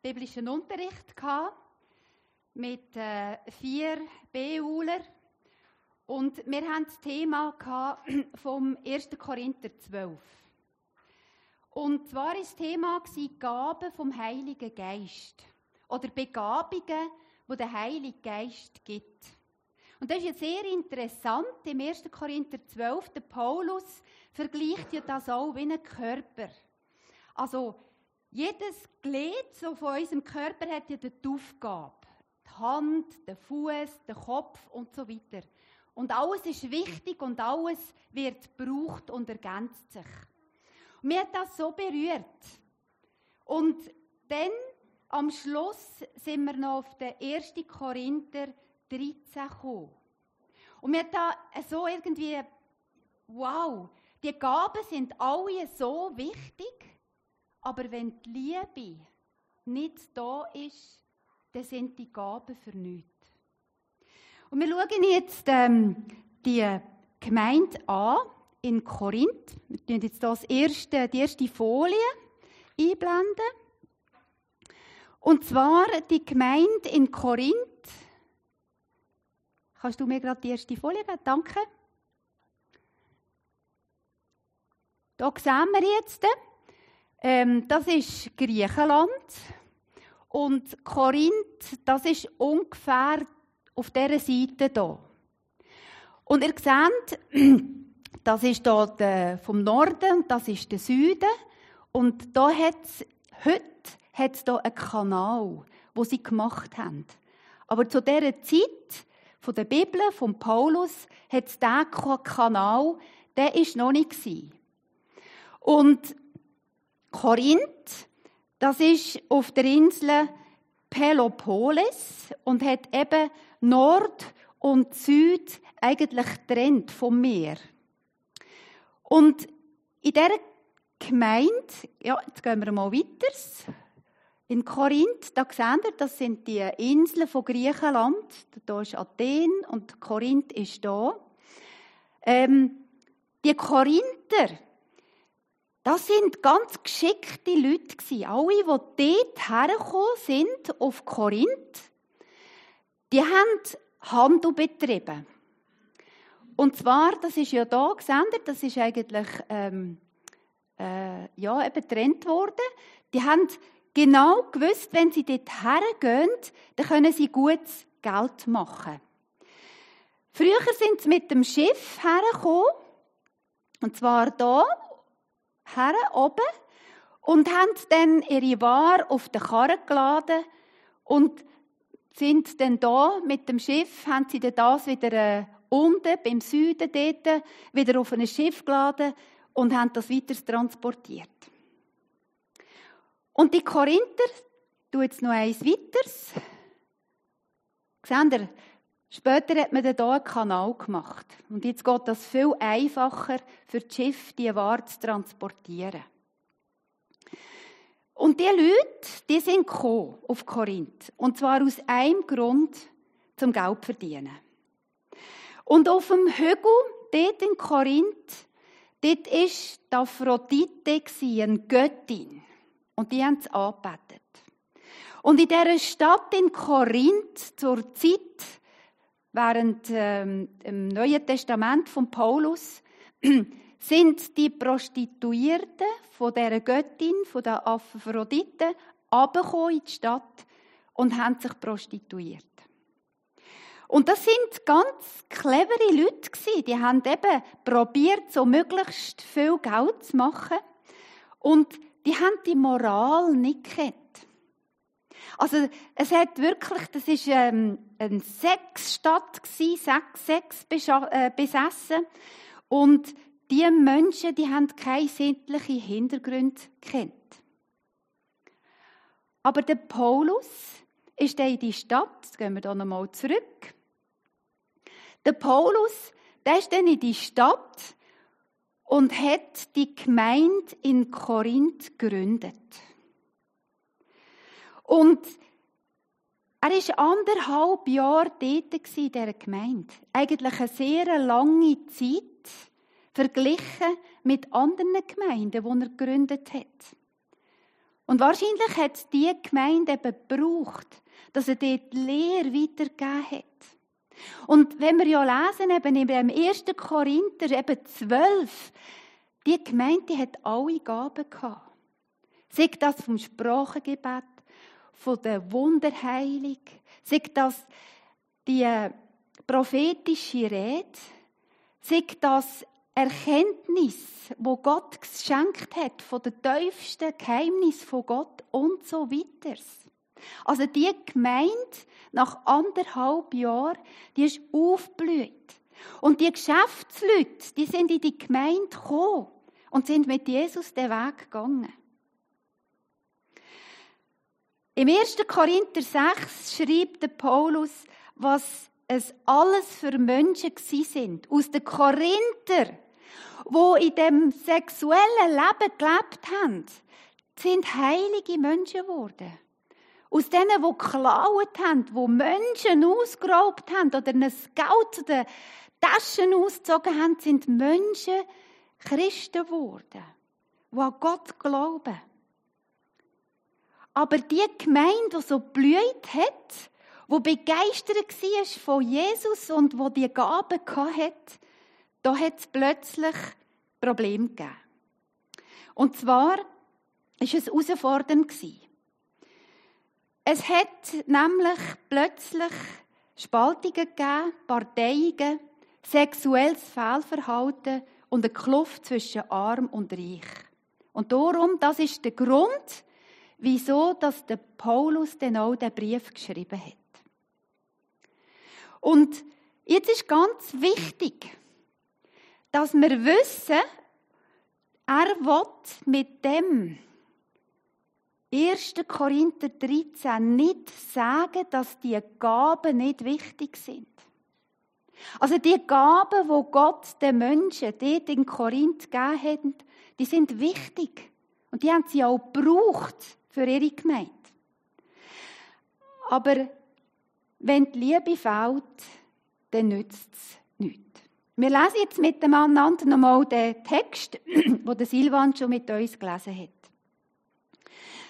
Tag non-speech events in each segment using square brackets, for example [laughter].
biblischen Unterricht mit äh, vier Beuler und wir hatten das Thema [clears throat] vom 1. Korinther 12. Und zwar war das Thema Gaben vom Heiligen Geist oder Begabungen, wo der Heilige Geist gibt. Und das ist jetzt sehr interessant. Im 1. Korinther 12, der Paulus vergleicht ja das auch wie einen Körper. Also, jedes Glied so von unserem Körper hat ja die Aufgabe. Die Hand, der Fuß, der Kopf und so weiter. Und alles ist wichtig und alles wird gebraucht und ergänzt sich. Und mir hat das so berührt. Und dann, am Schluss, sind wir noch auf den 1. Korinther 13 gekommen. Und mir hat da so irgendwie, wow, die Gaben sind alle so wichtig, aber wenn die Liebe nicht da ist, dann sind die Gaben für nichts. Und wir schauen jetzt ähm, die Gemeinde an in Korinth. Wir tun jetzt das erste, die erste Folie einblenden. Und zwar die Gemeinde in Korinth. Kannst du mir gerade die erste Folie geben? Danke. Da sehen wir jetzt, ähm, das ist Griechenland. Und Korinth, das ist ungefähr auf dieser Seite hier. Und ihr seht, [clears throat] das ist hier vom Norden und das ist der Süden. Und da hat es, heute hat es hier einen Kanal, wo sie gemacht haben. Aber zu dieser Zeit von der Bibel, von Paulus, hat es diesen Kanal, der ist noch nicht. Und Korinth, das ist auf der Insel Pelopolis und hat eben Nord und Süd eigentlich trennt vom Meer. Und in dieser Gemeinde, ja, jetzt gehen wir mal weiter. In Korinth, da seht ihr, das sind die Inseln von Griechenland. Da ist Athen und Korinth ist da. Ähm, die Korinther, das sind ganz geschickte Leute. Alle, die dort hergekommen sind, auf Korinth, die haben Handel betrieben. Und zwar, das ist ja da gesendet, das ist eigentlich ähm, äh, ja, eben getrennt worden. Die haben genau gewusst, wenn sie dort hergehen, dann können sie gutes Geld machen. Früher sind sie mit dem Schiff hergekommen, und zwar da her oben und haben dann ihre Ware auf den Karren geladen und sind dann da mit dem Schiff, haben sie dann das wieder äh, unten beim Süden dort wieder auf ein Schiff geladen und haben das weiter transportiert. Und die Korinther, tu jetzt noch eins weiteres. Seht ihr, Später hat man dann hier einen Kanal gemacht. Und jetzt geht das viel einfacher für das Schiff, die Ware zu transportieren. Und die Leute, die sind auf Korinth. Und zwar aus einem Grund, zum Geld zu verdienen. Und auf dem Hügel, dort in Korinth, dort war die Aphrodite, eine Göttin. Und die haben sie angebetet. Und in dieser Stadt in Korinth, zur Zeit, während ähm, im Neuen Testament von Paulus [clears throat] sind die Prostituierten von der Göttin, von der Aphrodite, abgekommen in die Stadt und haben sich prostituiert. Und das sind ganz clevere Leute gewesen. Die haben eben probiert, so möglichst viel Geld zu machen. Und die haben die Moral nicht gekannt. Also es hat wirklich, das ist ähm, eine Sexstadt gewesen, Sex, äh, besessen und die Menschen, die haben keine sittlichen Hintergründe kennt. Aber der Paulus ist in die Stadt, jetzt gehen wir da nochmal zurück. Der Paulus, der ist dann in die Stadt und hat die Gemeinde in Korinth gegründet. Und er war anderthalb Jahre dort in dieser Gemeinde. Eigentlich eine sehr lange Zeit, verglichen mit anderen Gemeinden, die er gegründet hat. Und wahrscheinlich hat es die Gemeinde eben gebraucht, dass er dort die Lehre weitergegeben hat. Und wenn wir ja lesen, eben im 1. Korinther, eben 12, die Gemeinde hat alle Gaben gehabt. Sei das vom Sprachengebet, von der Wunderheilung, sei das die prophetische Rede, sei das Erkenntnis, wo Gott geschenkt hat, von den tiefsten Geheimnissen von Gott und so weiter. Also die Gemeinde nach anderthalb Jahren, die ist aufgeblüht. Und die Geschäftsleute, die sind in die Gemeinde gekommen und sind mit Jesus den Weg gegangen. Im 1. Korinther 6 schreibt der Paulus, was es alles für Menschen sind. Aus den Korinther wo in dem sexuellen Leben gelebt haben, sind heilige Menschen geworden. Aus denen, die geklaut haben, die Menschen ausgeraubt haben oder ein Geld den Taschen ausgezogen haben, sind Menschen Christen geworden, die an Gott glauben. Aber die Gemeinde, die so blüht hat, die begeistert war von Jesus und wo die Gaben hatte, da hat es plötzlich Probleme gegeben. Und zwar war es herausfordernd. Es hat nämlich plötzlich Spaltungen gegeben, Parteiungen, sexuelles Fehlverhalten und eine Kluft zwischen Arm und Reich. Und darum, das ist der Grund, wieso dass der Paulus dann auch den Brief geschrieben hat. Und jetzt ist ganz wichtig, dass wir wissen, er will mit dem 1. Korinther 13 nicht sagen, dass die Gaben nicht wichtig sind. Also die Gaben, wo Gott den Menschen dort in Korinth gegeben hat, die sind wichtig. Und die haben sie auch gebraucht für ihre Gemeinde. Aber wenn die Liebe fehlt, dann nützt es nichts. Wir lesen jetzt miteinander nochmal den Text, [clears throat] der Silvan schon mit uns gelesen hat.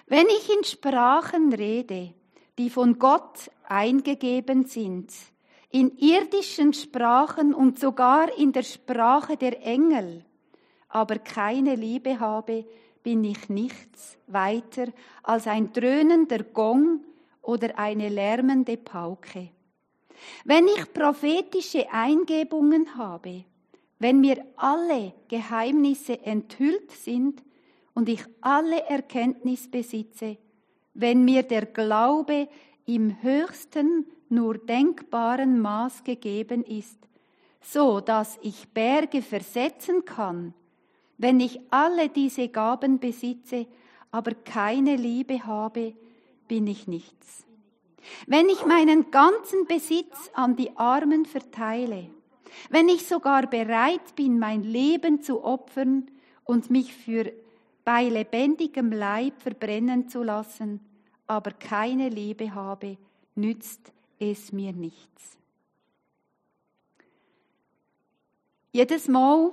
Wenn ich in Sprachen rede, die von Gott eingegeben sind, in irdischen Sprachen und sogar in der Sprache der Engel, aber keine Liebe habe, bin ich nichts weiter als ein dröhnender Gong oder eine lärmende Pauke. Wenn ich prophetische Eingebungen habe, wenn mir alle Geheimnisse enthüllt sind und ich alle Erkenntnis besitze, wenn mir der Glaube im höchsten nur denkbaren Maß gegeben ist, so dass ich Berge versetzen kann, wenn ich alle diese Gaben besitze, aber keine Liebe habe, bin ich nichts. Wenn ich meinen ganzen Besitz an die Armen verteile, wenn ich sogar bereit bin, mein Leben zu opfern und mich für bei lebendigem Leib verbrennen zu lassen, aber keine Liebe habe, nützt es mir nichts. Jedes Mal,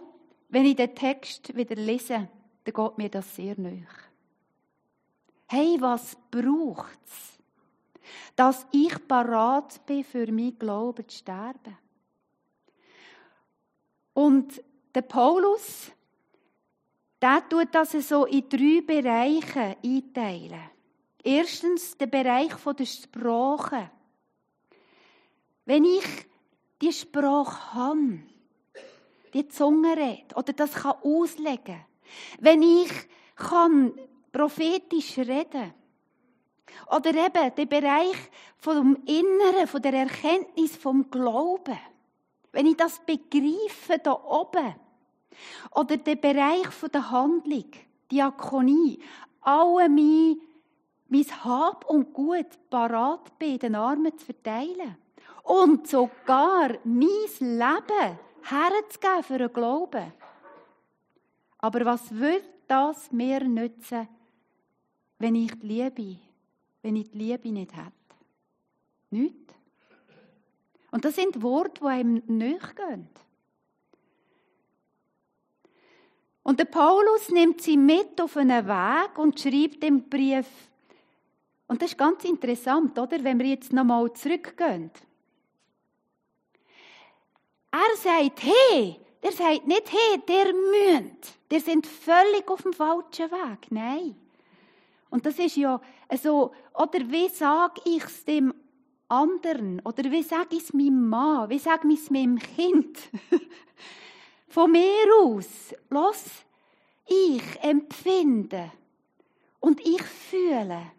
wenn ich den Text wieder lese, dann geht mir das sehr nöch. Hey, was braucht's? dass ich parat bin, für mein Glauben zu sterben. Und der Paulus, der tut das so in drei Bereiche einteilen. Erstens der Bereich der Sprache. Wenn ich die Sprache habe, die Zunge redet oder das kann auslegen, wenn ich kann prophetisch reden, oder eben der Bereich vom Inneren, von der Erkenntnis vom Glauben. Wenn ich das begreife da oben. Oder der Bereich von der Handlung, Diakonie. Alle mein, mein Hab und Gut parat bin, den Armen zu verteilen. Und sogar mein Leben herzugeben für den Glauben. Aber was wird das mir nützen, wenn ich die Liebe wenn ich die Liebe nicht hätte? Nicht. Und das sind Worte, die einem nicht gehen. Und der Paulus nimmt sie mit auf einen Weg und schreibt im Brief, und das ist ganz interessant, oder? Wenn wir jetzt nochmal zurückgehen. Er sagt, hey, der sagt nicht, hey, der münd, der sind völlig auf dem falschen Weg. Nein. Und das ist ja so, oder wie sage ich es dem anderen? Oder wie sage ich es meinem Mann? Wie sage ich es meinem Kind? [laughs] Von mir aus, los, ich empfinde und ich fühle.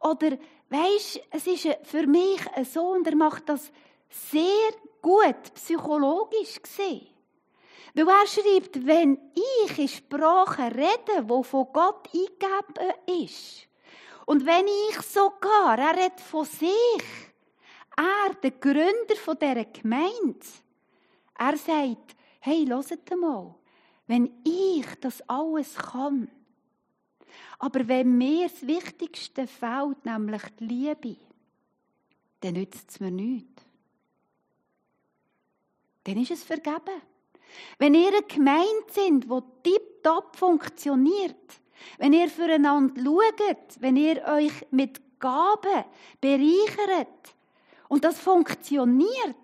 Oder, weisst, es ist für mich so, und er macht das sehr gut psychologisch gesehen. Weil er schreibt, wenn ich in Sprachen rede, wo von Gott eingegeben ist, und wenn ich sogar, er redet von sich, er, der Gründer dieser Gemeinde, er sagt, hey, hört mal, wenn ich das alles kann, aber wenn mir das Wichtigste fehlt, nämlich die Liebe, dann nützt es mir nichts. Dann ist es vergeben. Wenn ihr eine Gemeinde sind, die tiptop funktioniert, wenn ihr füreinander schaut, wenn ihr euch mit Gaben bereichert und das funktioniert,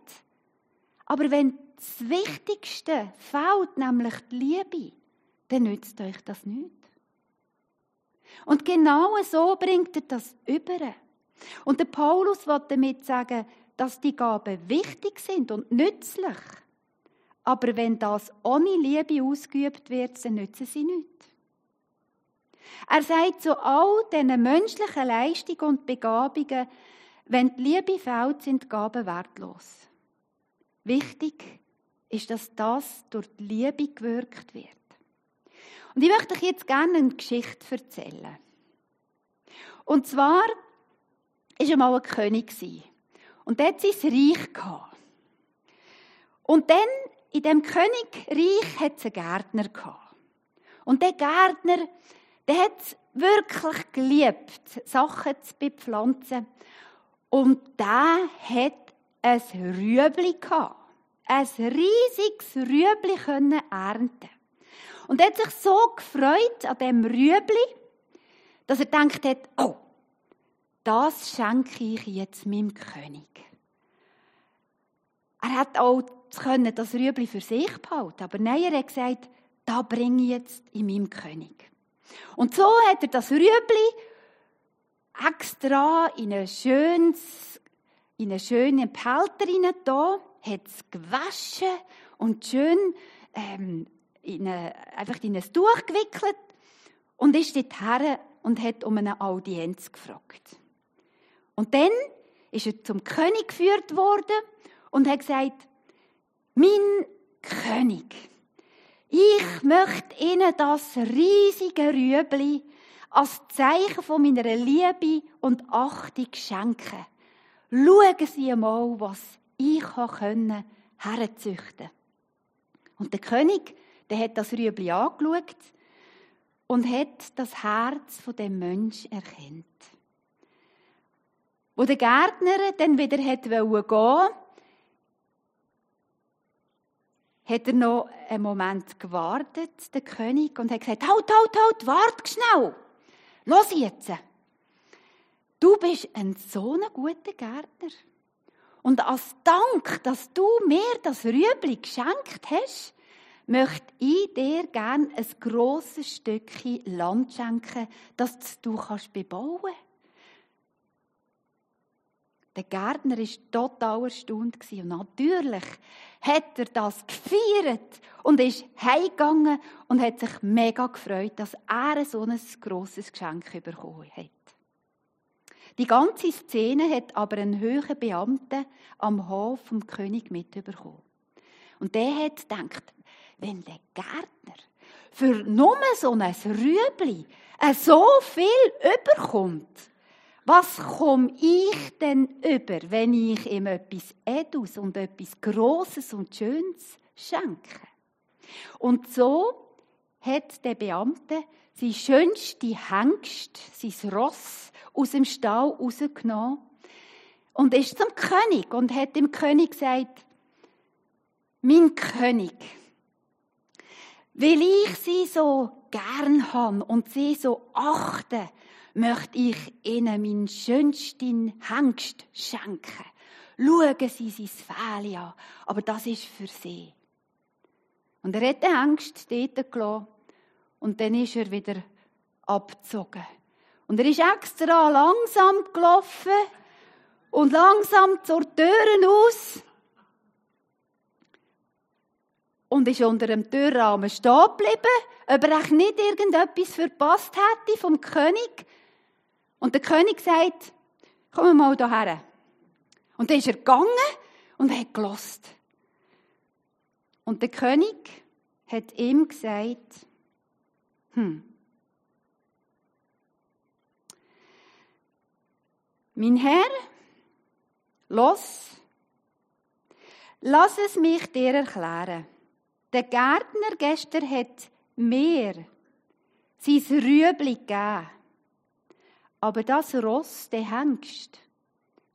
aber wenn das Wichtigste fehlt, nämlich die Liebe, dann nützt euch das nicht. Und genau so bringt er das über. Und der Paulus will damit sagen, dass die Gaben wichtig sind und nützlich. Aber wenn das ohne Liebe ausgeübt wird, dann nützen sie nichts. Er sagt zu all diesen menschlichen Leistungen und Begabungen, wenn die Liebe fehlt, sind die Gaben wertlos. Wichtig ist, dass das durch die Liebe gewirkt wird. Und ich möchte euch jetzt gerne eine Geschichte erzählen. Und zwar war einmal ein König. Und hatte sein Reich. Und dann, in dem Königreich, hat es einen Gärtner. Und der Gärtner, der hat es wirklich geliebt, Sachen zu bepflanzen. Und der hat ein Rüebli gehabt. Ein riesiges Rüebli können ernten. Und er hat sich so gefreut an dem Rüebli, dass er gedacht hat, oh, das schenke ich jetzt meinem König. Er hat auch das Rüebli für sich behalten, aber nein, er hat gesagt, da bringe ich jetzt in meinem König. Und so hat er das Rüebli extra in ein schönes, in eine schöne Pelter da, hat es gewaschen und schön ähm, in eine, einfach in ein Tuch gewickelt und ist dorthin und hat um eine Audienz gefragt. Und dann ist er zum König geführt worden und hat gesagt, mein König, ich möchte Ihnen das riesige Rüebli als Zeichen von meiner Liebe und Achtung schenken. Schauen Sie einmal, was ich können herzüchten. Und der König, der hat das Rüebli angeschaut und hat das Herz von dem Mensch erkennt. Wo der Gärtner dann wieder hat gehen hat er noch einen Moment gewartet, der König, und hat gesagt, halt, halt, halt, wart schnell. Los jetzt. Du bist ein so ein guter Gärtner. Und als Dank, dass du mir das Rüebli geschenkt hast, möchte ich dir gerne ein grosses Stückchen Land schenken, das du kannst bebauen kannst. Der Gärtner war total erstaunt. Und natürlich hat er das gefeiert und ist heimgegangen und hat sich mega gefreut, dass er so ein grosses Geschenk bekommen hat. Die ganze Szene hat aber ein höherer Beamter am Hof vom König mitbekommen. Und der hat gedacht, wenn der Gärtner für nur so ein Rüebli so viel überkommt, was komme ich denn über, wenn ich ihm etwas Edus und etwas Grosses und Schönes schenke? Und so hat der Beamte sein schönste Hengst, sein Ross, aus dem Stall rausgenommen und ist zum König und hat dem König gesagt, mein König, Weil ich sie so gern habe und sie so achte, möchte ich ihnen meinen schönsten Hengst schenken. Schauen Sie sein Fell an, aber das ist für sie. Und er hat den Hengst dort gelassen und dann ist er wieder abgezogen. Und er ist extra langsam gelaufen und langsam zur Türe aus und ist unter dem Türrahmen stehen geblieben, ob er nicht irgendetwas verpasst hätte vom König. Und der König sagt, komm mal hierher. Und dann ist er gegangen und hat gelost. Und der König hat ihm gesagt, hm, mein Herr, los, lass es mich dir erklären. Der Gärtner gestern hat mir sein Rüebli gegeben. Aber das Ross, der Hengst,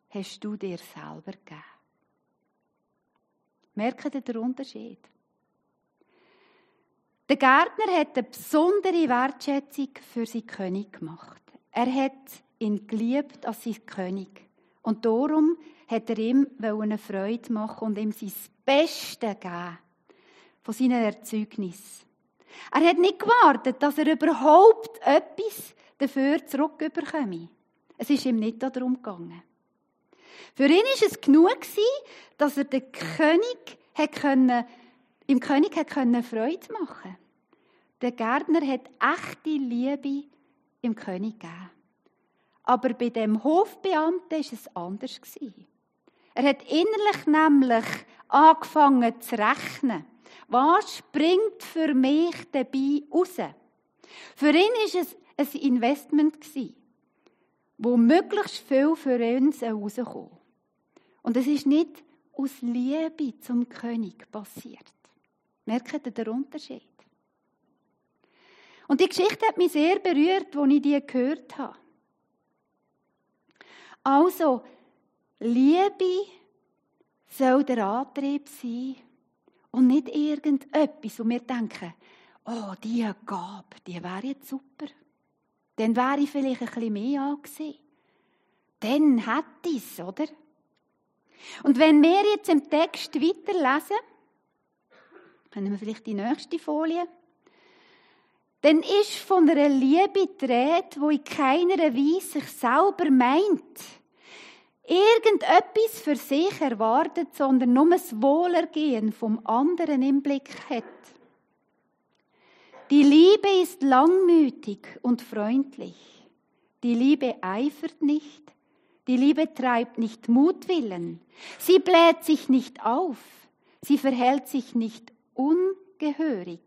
hast du dir selber gegeben. Merkt ihr den Unterschied? Der Gärtner hat eine besondere Wertschätzung für seinen König gemacht. Er hat ihn geliebt als sein König. Und darum hat er ihm eine Freude machen und ihm sein Bestes geben von seinen Erzeugnis. Er hat nicht gewartet, dass er überhaupt etwas dafür zurückbekomme. Es ist ihm nicht darum gegangen. Für ihn ist es genug dass er den König hat im König hat Freude machen. Der Gärtner hat echte Liebe im König gegeben. Aber bei dem Hofbeamten ist es anders Er hat innerlich nämlich angefangen zu rechnen. Was springt für mich dabei raus? Für ihn ist es ein Investment wo möglichst viel für uns herauskommt. Und es ist nicht aus Liebe zum König passiert. Merkt ihr den Unterschied? Und die Geschichte hat mich sehr berührt, als ich die gehört habe. Also, Liebe soll der Antrieb sein und nicht irgendetwas, wo wir denken, oh, diese Gabe, die wäre jetzt super. Dann wäre ich vielleicht ein bisschen mehr angesehen. Dann hätte ich es, oder? Und wenn wir jetzt im Text weiterlesen, können wir vielleicht die nächste Folie, dann ist von einer Liebe die Rede, die in keiner Weise sich selber meint, irgendetwas für sich erwartet, sondern nur das Wohlergehen vom anderen im Blick hat. Die Liebe ist langmütig und freundlich. Die Liebe eifert nicht. Die Liebe treibt nicht Mutwillen. Sie bläht sich nicht auf. Sie verhält sich nicht ungehörig.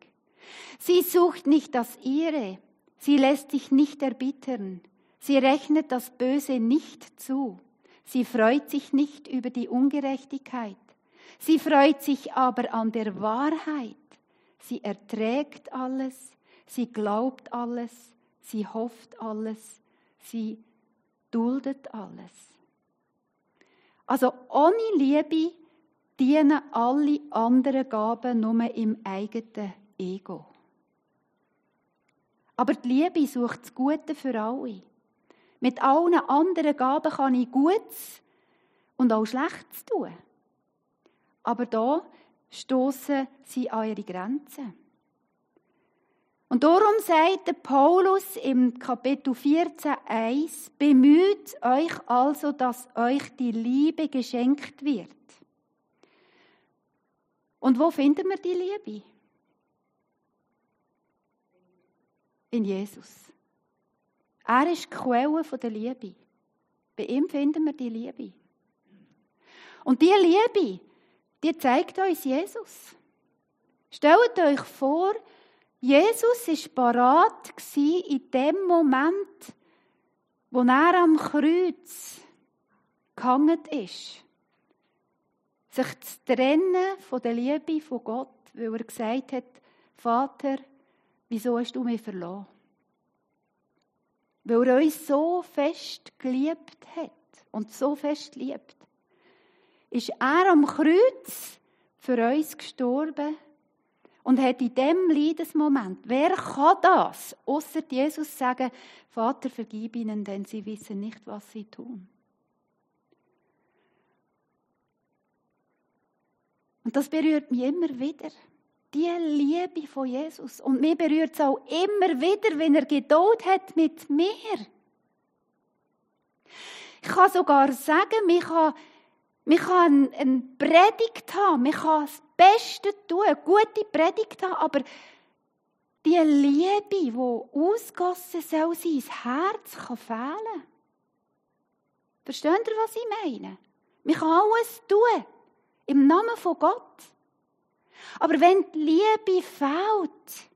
Sie sucht nicht das Ihre. Sie lässt sich nicht erbittern. Sie rechnet das Böse nicht zu. Sie freut sich nicht über die Ungerechtigkeit. Sie freut sich aber an der Wahrheit. Sie erträgt alles. Sie glaubt alles. Sie hofft alles. Sie duldet alles. Also ohne Liebe dienen alle anderen Gaben nur im eigenen Ego. Aber die Liebe sucht das Gute für alle. Mit allen anderen Gaben kann ich Gutes und auch Schlechtes tun. Aber da stoßen sie an ihre Grenzen. Und darum sagt Paulus im Kapitel 14, 1, bemüht euch also, dass euch die Liebe geschenkt wird. Und wo finden wir die Liebe? In Jesus. Er ist die Quelle der Liebe. Bei ihm finden wir die Liebe. Und die Liebe, die zeigt uns Jesus. Stellt euch vor, Jesus war parat in dem Moment, wo er am Kreuz gehangen ist. Sich zu trennen von der Liebe von Gott, weil er gesagt hat, Vater, wieso hast du mich verloren? weil er uns so fest geliebt hat und so fest liebt, ist er am Kreuz für uns gestorben und hat in dem Leidensmoment, wer kann das, außer Jesus sagen, Vater, vergib ihnen, denn sie wissen nicht, was sie tun. Und das berührt mich immer wieder. Die Liebe von Jesus. Und mir berührt es auch immer wieder, wenn er Geduld hat mit mir. Ich kann sogar sagen, ich kann, ich kann eine Predigt haben, ich kann das Beste tun, eine gute Predigt haben, aber die Liebe, die ausgossen soll sein, Herz kann fehlen. Versteht ihr, was ich meine? Man kann alles tun. Im Namen von Gott. Aber wenn die Liebe fehlt,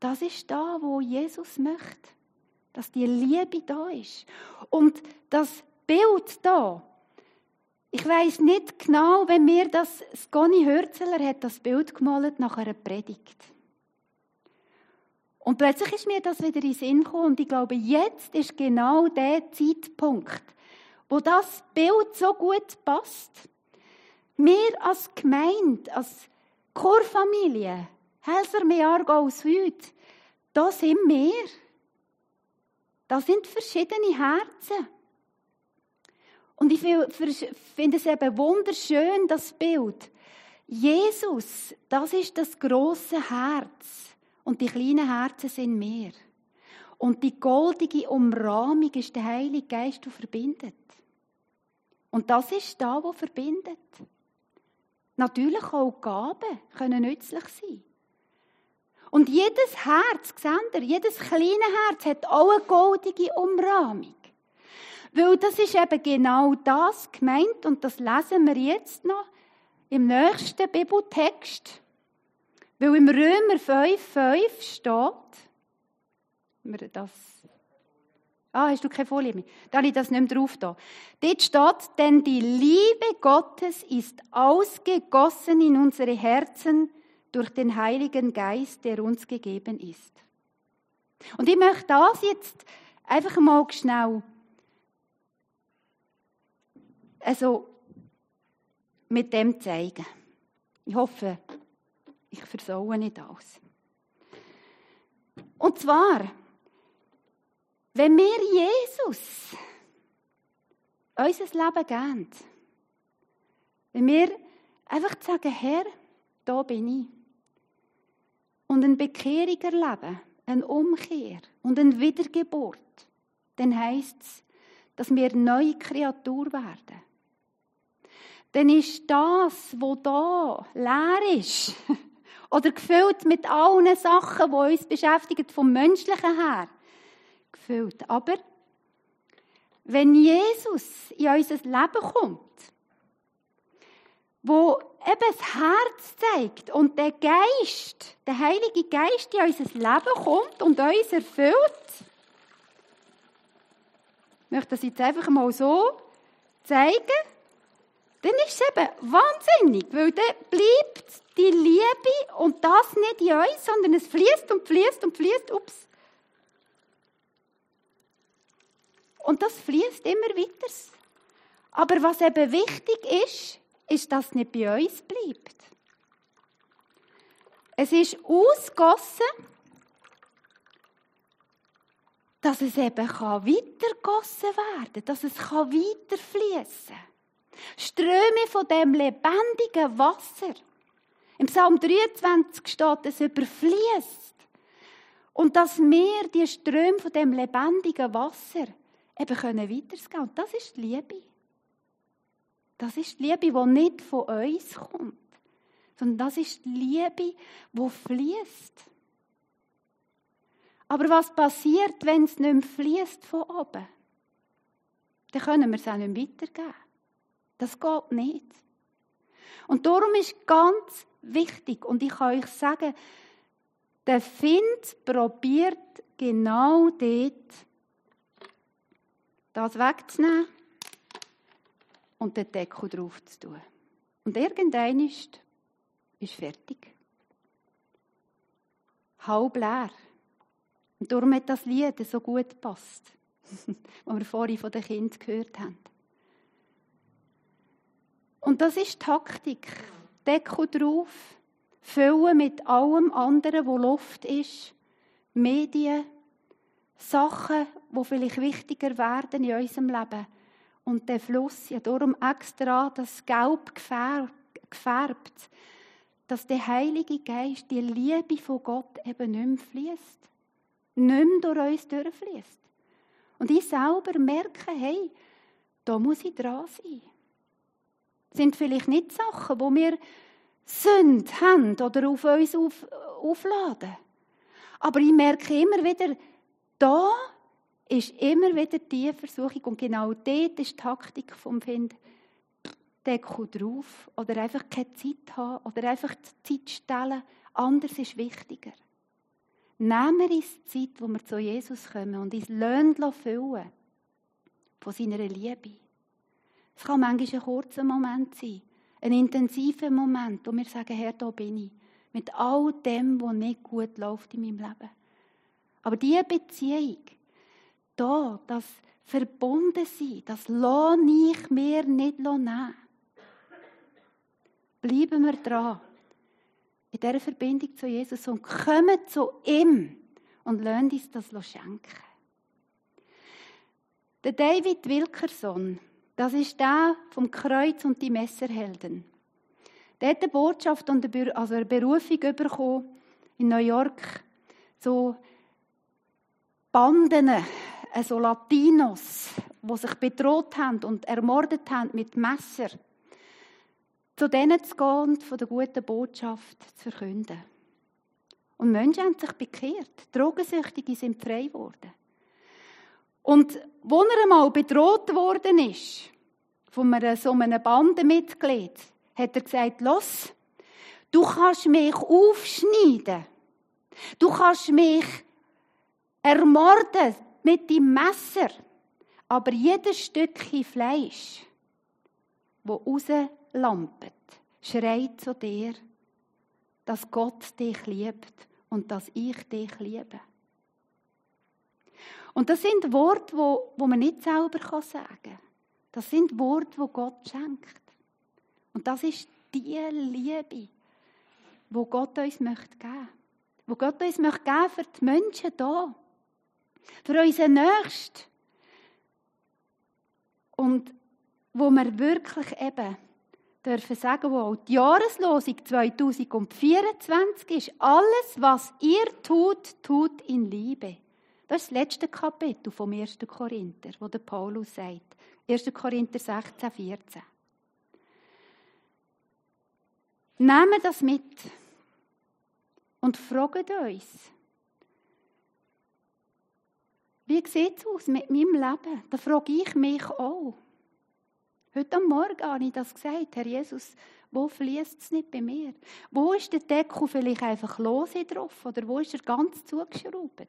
das ist da, wo Jesus möchte, dass die Liebe da ist. Und das Bild da, ich weiß nicht genau, wenn mir das, Sconi Hürzeler hat das Bild gemalt nach einer Predigt. Und plötzlich ist mir das wieder in den Sinn gekommen und ich glaube, jetzt ist genau der Zeitpunkt, wo das Bild so gut passt. Wir als Gemeinde, als Chorfamilie, Helser Meargau heute, da sind wir. Da sind verschiedene Herzen. Und ich finde es eben wunderschön, das Bild. Jesus, das ist das große Herz. Und die kleinen Herzen sind wir. Und die goldige Umrahmung ist der Heilige Geist, der verbindet. Und das ist da, wo verbindet. Natürlich auch Gaben können nützlich sein. Und jedes Herz, seht ihr, jedes kleine Herz hat auch eine goldige Umrahmung. Weil das ist eben genau das gemeint und das lesen wir jetzt noch im nächsten Bibeltext. Weil im Römer 5,5 steht, wir das Ah, hast du keine Folie mehr? Da habe ich das nicht mehr drauf. Da. Dort steht, denn die Liebe Gottes ist ausgegossen in unsere Herzen durch den Heiligen Geist, der uns gegeben ist. Und ich möchte das jetzt einfach mal schnell also mit dem zeigen. Ich hoffe, ich versaue nicht alles. Und zwar, wenn wir Jesus unser Leben geben, wenn wir einfach sagen, Herr, da bin ich, und eine Bekehrung erleben, eine Umkehr und eine Wiedergeburt, dann heisst es, dass wir neue Kreatur werden. Dann ist das, wo da leer ist, [laughs] oder gefüllt mit allen Sachen, die uns beschäftigen, vom Menschlichen her, gefüllt. Aber wenn Jesus in unser Leben kommt, wo eben das Herz zeigt und der Geist, der Heilige Geist in unser Leben kommt und uns erfüllt, ich möchte das jetzt einfach mal so zeigen, dann ist es eben wahnsinnig, weil dann bleibt die Liebe und das nicht in uns, sondern es fließt und fließt und fließt, ups, Und das fließt immer weiter. Aber was eben wichtig ist, ist, dass es nicht bei uns bleibt. Es ist ausgossen, dass es eben weitergossen werden kann, dass es weiter fließen kann. Ströme von dem lebendigen Wasser. Im Psalm 23 steht, es überfließt. Und dass wir die Ströme von dem lebendigen Wasser eben können. Und das ist die Liebe. Das ist die Liebe, die nicht von uns kommt, sondern das ist die Liebe, die fließt. Aber was passiert, wenn es nicht mehr fließt von oben? Dann können wir es auch nicht weitergeben. Das geht nicht. Und darum ist ganz wichtig, und ich kann euch sagen, der Find probiert genau dort, das wegzunehmen und den Deckel drauf zu tun. Und irgendein ist, fertig. Halb leer. Und darum hat das Lied so gut gepasst, [laughs] was wir vorhin von den Kindern gehört haben. Und das ist Taktik. Deckel drauf, füllen mit allem anderen, wo Luft ist, Medien, Sachen, die vielleicht wichtiger werden in unserem Leben. Und der Fluss, ja darum extra das Gelb gefärbt, dass der Heilige Geist, die Liebe von Gott eben nicht mehr fließt. Nicht mehr durch uns durchfließt. Und ich selber merke, hey, da muss ich dran sein. Das sind vielleicht nicht Sachen, wo wir Sünde haben oder auf uns auf, aufladen. Aber ich merke immer wieder, da ist immer wieder die Versuchung und genau dort ist die Taktik vom Find. Deckel drauf oder einfach keine Zeit haben oder einfach die Zeit stellen. Anders ist wichtiger. Nehmen wir uns Zeit, wo wir zu Jesus kommen und uns Löhne füllen von seiner Liebe. Es kann manchmal ein kurzer Moment sein, ein intensiver Moment, wo wir sagen, Herr, da bin ich. Mit all dem, was nicht gut läuft in meinem Leben. Aber diese Beziehung, da, das Verbundensein, das lasse ich mir nicht nehmen. Bleiben wir dran. In dieser Verbindung zu Jesus und kommen zu ihm und lassen uns das schenken. Der David Wilkerson, das ist der vom Kreuz und die Messerhelden. Der hat eine Botschaft und eine, also eine Berufung bekommen in New York. So Banden, also Latinos, die sich bedroht haben und ermordet haben mit Messer, zu denen zu gehen und von der guten Botschaft zu verkünden. Und Menschen haben sich bekehrt. Drogensüchtige sind frei geworden. Und wo er einmal bedroht worden ist, von einem, so einem Bandenmitglied, hat er gesagt, los, du kannst mich aufschneiden. Du kannst mich ermorden mit dem Messer. Aber jedes Stückchen Fleisch, wo rauslampet, schreit zu dir, dass Gott dich liebt und dass ich dich liebe. Und das sind Worte, wo, wo man nicht selber sagen kann. Das sind Worte, wo Gott schenkt. Und das ist die Liebe, wo Gott uns möchte geben. Wo Gott uns möchte geben für die Menschen hier. Für unseren Nächsten. Und wo wir wirklich eben dürfen sagen, wo die Jahreslosung 2024 ist, alles, was ihr tut, tut in Liebe. Das ist das letzte Kapitel vom 1. Korinther, wo der Paulus sagt. 1. Korinther 16, 14. Nehmt das mit und fragt uns, wie sieht es aus mit meinem Leben? Da frage ich mich auch. Heute am Morgen habe ich das gesagt, Herr Jesus, wo fließt es nicht bei mir? Wo ist der Deckel vielleicht einfach lose drauf oder wo ist er ganz zugeschraubt?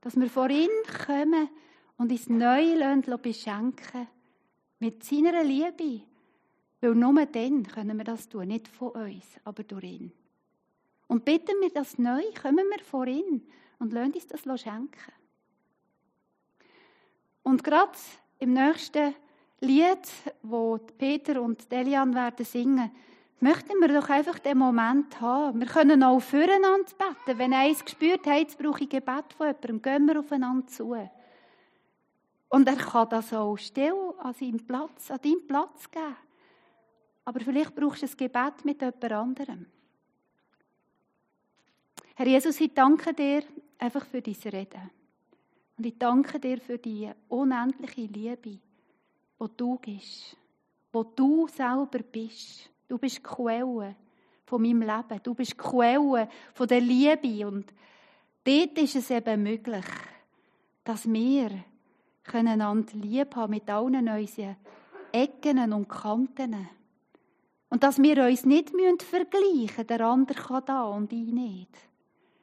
Dass wir vor ihn kommen und uns neu beschenken mit seiner Liebe. Weil nur dann können wir das tun, nicht von uns, aber durch ihn. Und bitten wir das neu, kommen wir vor ihn und lassen uns das schenken. Und gerade im nächsten Lied, wo Peter und Delian werden singen, möchten wir doch einfach den Moment haben. Wir können auch füreinander beten. Wenn eins gespürt hat, jetzt brauche ich Gebet von jemandem, gehen wir aufeinander zu. Und er kann das auch still an seinem Platz, an deinem Platz geben. Aber vielleicht brauchst du ein Gebet mit jemand anderem. Herr Jesus, ich danke dir einfach für dein Reden. Und ich danke dir für die unendliche Liebe, die du gibst, wo du selber bist. Du bist die Quelle von meinem Leben. Du bist die Quelle von der Liebe. Und dort ist es eben möglich, dass wir einander lieb haben mit allen unseren Ecken und Kanten. Und dass wir uns nicht vergleichen müssen, der andere kann da und ich nicht.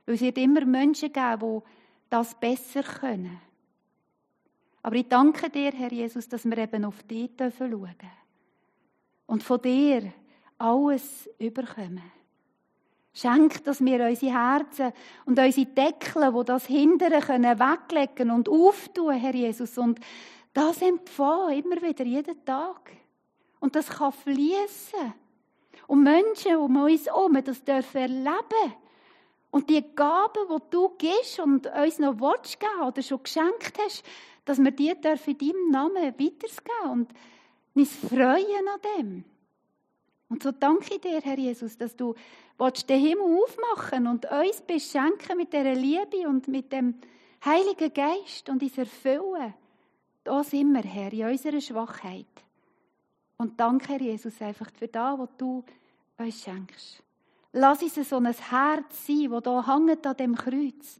Weil es wird immer Menschen geben, die das besser können. Aber ich danke dir, Herr Jesus, dass wir eben auf dich schauen dürfen. Und von dir alles überkommen. Schenk, dass wir unsere Herzen und unsere Deckel, wo das hindern können, weglegen und auftun, Herr Jesus. Und das empfangen, immer wieder, jeden Tag. Und das kann fließen. Und Menschen um uns herum, das dürfen erleben. Und die Gaben, die du gibst und uns noch willst geben oder schon geschenkt hast, dass wir die dürfen in deinem Namen weitergeben und uns freuen an dem. Und so danke ich dir, Herr Jesus, dass du den Himmel aufmachen und uns beschenken mit dieser Liebe und mit dem Heiligen Geist und uns erfüllen. Da sind wir, Herr, in unserer Schwachheit. Und danke, Herr Jesus, einfach für das, was du uns schenkst. Lass uns so ein Herz sein, das da hängt an dem Kreuz,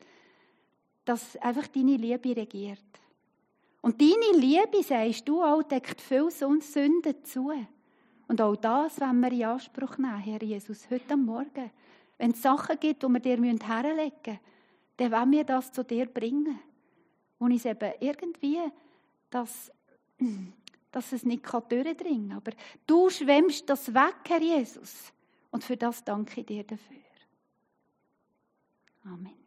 dass einfach deine Liebe regiert. Und deine Liebe, sagst du auch, deckt viel Sünden zu. Und auch das wollen wir in Anspruch nehmen, Herr Jesus, heute Morgen. Wenn es Sachen gibt, die wir dir herlegen müssen, dann wollen wir das zu dir bringen. Und uns eben irgendwie, dass, [clears throat] dass es nicht durchdringen kann. Aber du schwemmst das weg, Herr Jesus. Und für das danke ich dir dafür. Amen.